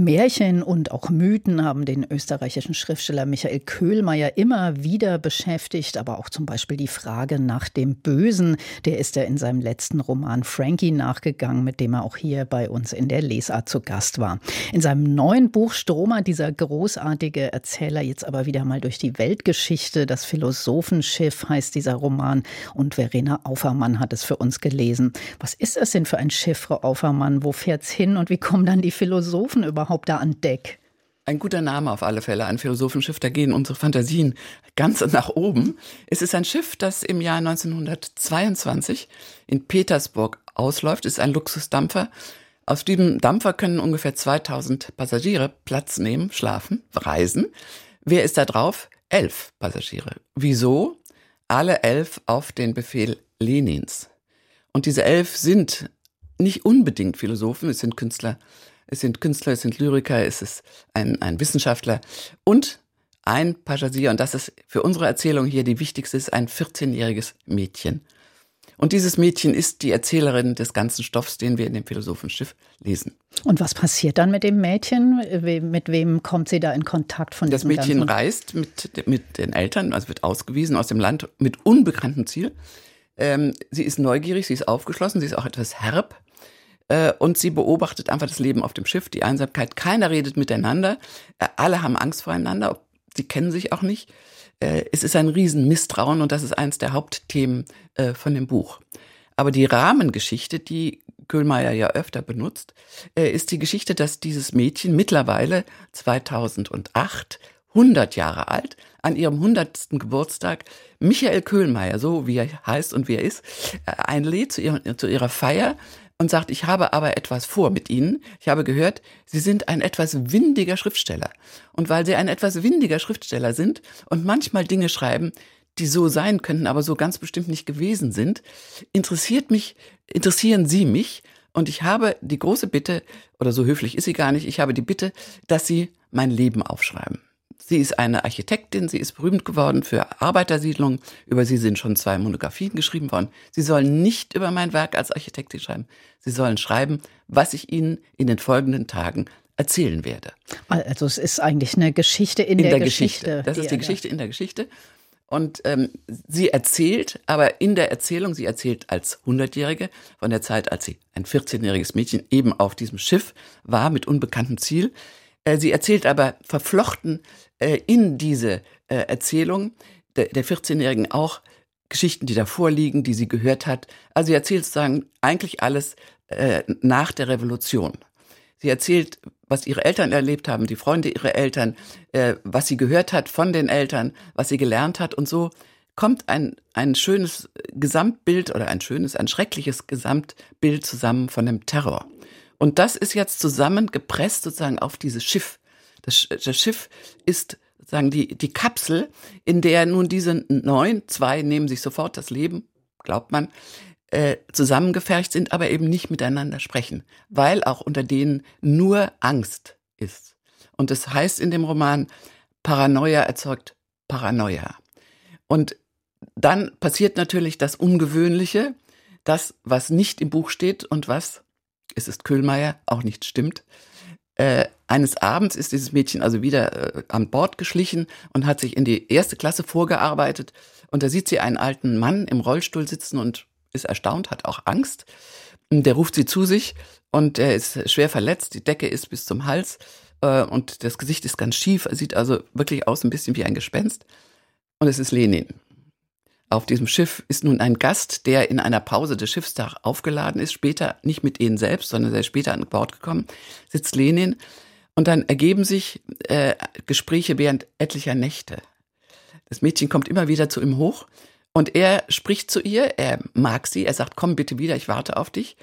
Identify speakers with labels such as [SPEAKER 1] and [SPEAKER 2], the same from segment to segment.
[SPEAKER 1] Märchen und auch Mythen haben den österreichischen Schriftsteller Michael Köhlmeier immer wieder beschäftigt, aber auch zum Beispiel die Frage nach dem Bösen, der ist er in seinem letzten Roman Frankie nachgegangen, mit dem er auch hier bei uns in der Lesart zu Gast war. In seinem neuen Buch stromert dieser großartige Erzähler jetzt aber wieder mal durch die Weltgeschichte. Das Philosophenschiff heißt dieser Roman und Verena Aufermann hat es für uns gelesen. Was ist das denn für ein Schiff, Frau Aufermann? Wo fährt's hin und wie kommen dann die Philosophen überhaupt überhaupt da an Deck?
[SPEAKER 2] Ein guter Name auf alle Fälle, ein Philosophenschiff, da gehen unsere Fantasien ganz nach oben. Es ist ein Schiff, das im Jahr 1922 in Petersburg ausläuft, es ist ein Luxusdampfer. Auf diesem Dampfer können ungefähr 2000 Passagiere Platz nehmen, schlafen, reisen. Wer ist da drauf? Elf Passagiere. Wieso? Alle elf auf den Befehl Lenins. Und diese elf sind nicht unbedingt Philosophen, es sind Künstler es sind Künstler, es sind Lyriker, es ist ein, ein Wissenschaftler und ein Passagier, und das ist für unsere Erzählung hier die wichtigste, ist ein 14-jähriges Mädchen. Und dieses Mädchen ist die Erzählerin des ganzen Stoffs, den wir in dem Philosophenschiff lesen.
[SPEAKER 1] Und was passiert dann mit dem Mädchen? Mit wem kommt sie da in Kontakt von
[SPEAKER 2] Das Mädchen reist mit, mit den Eltern, also wird ausgewiesen aus dem Land mit unbekanntem Ziel. Ähm, sie ist neugierig, sie ist aufgeschlossen, sie ist auch etwas herb. Äh, und sie beobachtet einfach das Leben auf dem Schiff, die Einsamkeit. Keiner redet miteinander. Äh, alle haben Angst voreinander. Sie kennen sich auch nicht. Äh, es ist ein Riesenmisstrauen und das ist eines der Hauptthemen von dem Buch. Aber die Rahmengeschichte, die Köhlmeier ja öfter benutzt, ist die Geschichte, dass dieses Mädchen mittlerweile 2008 100 Jahre alt, an ihrem 100. Geburtstag Michael Köhlmeier, so wie er heißt und wie er ist, einlädt zu zu ihrer Feier und sagt, ich habe aber etwas vor mit Ihnen. Ich habe gehört, Sie sind ein etwas windiger Schriftsteller. Und weil Sie ein etwas windiger Schriftsteller sind und manchmal Dinge schreiben, die so sein könnten, aber so ganz bestimmt nicht gewesen sind, interessiert mich, interessieren Sie mich. Und ich habe die große Bitte, oder so höflich ist sie gar nicht, ich habe die Bitte, dass Sie mein Leben aufschreiben. Sie ist eine Architektin, sie ist berühmt geworden für Arbeitersiedlungen. Über sie sind schon zwei Monographien geschrieben worden. Sie sollen nicht über mein Werk als Architektin schreiben. Sie sollen schreiben, was ich Ihnen in den folgenden Tagen erzählen werde.
[SPEAKER 1] Also es ist eigentlich eine Geschichte in, in der, der, Geschichte. Geschichte.
[SPEAKER 2] Das ist die Geschichte in der Geschichte. Und ähm, sie erzählt, aber in der Erzählung, sie erzählt als Hundertjährige von der Zeit, als sie ein 14-jähriges Mädchen eben auf diesem Schiff war mit unbekanntem Ziel. Äh, sie erzählt aber verflochten äh, in diese äh, Erzählung der, der 14-Jährigen auch Geschichten, die davor liegen, die sie gehört hat. Also sie erzählt sozusagen eigentlich alles nach der Revolution. Sie erzählt, was ihre Eltern erlebt haben, die Freunde ihrer Eltern, was sie gehört hat von den Eltern, was sie gelernt hat. Und so kommt ein, ein schönes Gesamtbild oder ein schönes, ein schreckliches Gesamtbild zusammen von dem Terror. Und das ist jetzt zusammengepresst sozusagen auf dieses Schiff. Das, das Schiff ist sozusagen die, die Kapsel, in der nun diese neun, zwei nehmen sich sofort das Leben, glaubt man, äh, zusammengefercht sind, aber eben nicht miteinander sprechen, weil auch unter denen nur Angst ist. Und es das heißt in dem Roman, Paranoia erzeugt Paranoia. Und dann passiert natürlich das Ungewöhnliche, das, was nicht im Buch steht und was, es ist Köhlmeier, auch nicht stimmt, äh, eines Abends ist dieses Mädchen also wieder äh, an Bord geschlichen und hat sich in die erste Klasse vorgearbeitet. Und da sieht sie einen alten Mann im Rollstuhl sitzen und ist erstaunt, hat auch Angst. Der ruft sie zu sich und er ist schwer verletzt. Die Decke ist bis zum Hals äh, und das Gesicht ist ganz schief. Er sieht also wirklich aus ein bisschen wie ein Gespenst. Und es ist Lenin. Auf diesem Schiff ist nun ein Gast, der in einer Pause des Schiffstag aufgeladen ist, später nicht mit ihnen selbst, sondern sehr später an Bord gekommen, sitzt Lenin und dann ergeben sich äh, Gespräche während etlicher Nächte. Das Mädchen kommt immer wieder zu ihm hoch und er spricht zu ihr, er mag sie, er sagt, komm bitte wieder, ich warte auf dich.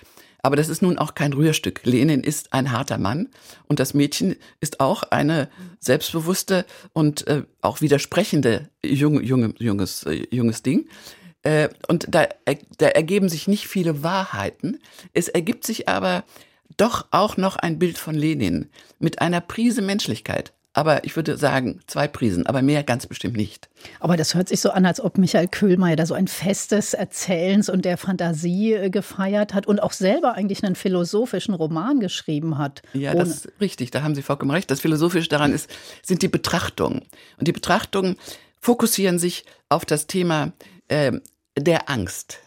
[SPEAKER 2] Aber das ist nun auch kein Rührstück. Lenin ist ein harter Mann und das Mädchen ist auch eine selbstbewusste und äh, auch widersprechende junge, junge, junges, äh, junges Ding. Äh, und da, da ergeben sich nicht viele Wahrheiten. Es ergibt sich aber doch auch noch ein Bild von Lenin mit einer Prise Menschlichkeit. Aber ich würde sagen, zwei Prisen, aber mehr ganz bestimmt nicht.
[SPEAKER 1] Aber das hört sich so an, als ob Michael Köhlmeier da so ein festes Erzählens und der Fantasie äh, gefeiert hat und auch selber eigentlich einen philosophischen Roman geschrieben hat.
[SPEAKER 2] Ja, das ist richtig, da haben Sie vollkommen recht. Das Philosophische daran ist, sind die Betrachtungen. Und die Betrachtungen fokussieren sich auf das Thema äh, der Angst.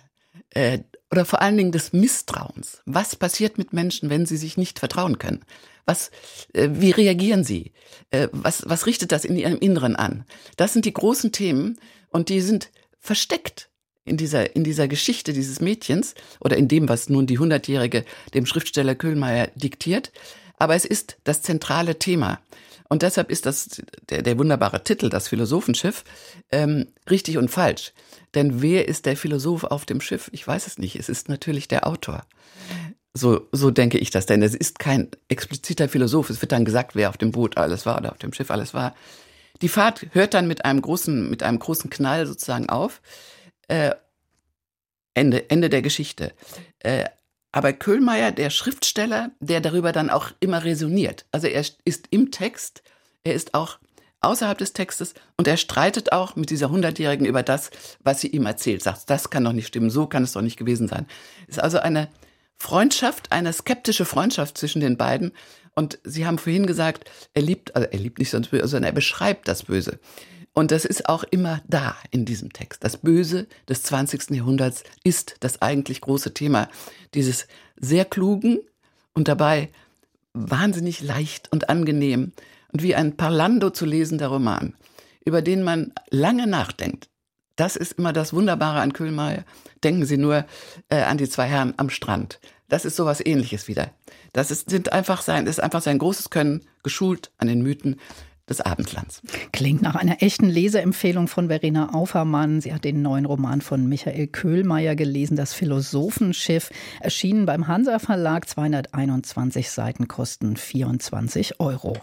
[SPEAKER 2] Äh, oder vor allen Dingen des Misstrauens. Was passiert mit Menschen, wenn sie sich nicht vertrauen können? Was, äh, wie reagieren sie? Äh, was, was richtet das in ihrem Inneren an? Das sind die großen Themen und die sind versteckt in dieser, in dieser Geschichte dieses Mädchens oder in dem, was nun die Hundertjährige dem Schriftsteller Köhlmeier diktiert. Aber es ist das zentrale Thema. Und deshalb ist das der, der wunderbare Titel, das Philosophenschiff, ähm, richtig und falsch. Denn wer ist der Philosoph auf dem Schiff? Ich weiß es nicht. Es ist natürlich der Autor. So, so denke ich das, denn es ist kein expliziter Philosoph. Es wird dann gesagt, wer auf dem Boot alles war oder auf dem Schiff alles war. Die Fahrt hört dann mit einem großen, mit einem großen Knall sozusagen auf. Äh, Ende, Ende der Geschichte. Äh, aber Köhlmeier, der Schriftsteller, der darüber dann auch immer resoniert. Also er ist im Text, er ist auch außerhalb des Textes und er streitet auch mit dieser Hundertjährigen über das, was sie ihm erzählt. Sagt, das kann doch nicht stimmen, so kann es doch nicht gewesen sein. Ist also eine Freundschaft, eine skeptische Freundschaft zwischen den beiden. Und Sie haben vorhin gesagt, er liebt, also er liebt nicht sonst böse, sondern er beschreibt das Böse. Und das ist auch immer da in diesem Text. Das Böse des 20. Jahrhunderts ist das eigentlich große Thema dieses sehr klugen und dabei wahnsinnig leicht und angenehm und wie ein Parlando zu lesender Roman, über den man lange nachdenkt. Das ist immer das Wunderbare an Köhlmeier. Denken Sie nur äh, an die zwei Herren am Strand. Das ist sowas ähnliches wieder. Das ist, sind einfach sein, ist einfach sein großes Können, geschult an den Mythen des Abendlands.
[SPEAKER 1] Klingt nach einer echten Leseempfehlung von Verena Aufermann. Sie hat den neuen Roman von Michael Köhlmeier gelesen, Das Philosophenschiff, erschienen beim Hansa Verlag, 221 Seiten kosten 24 Euro.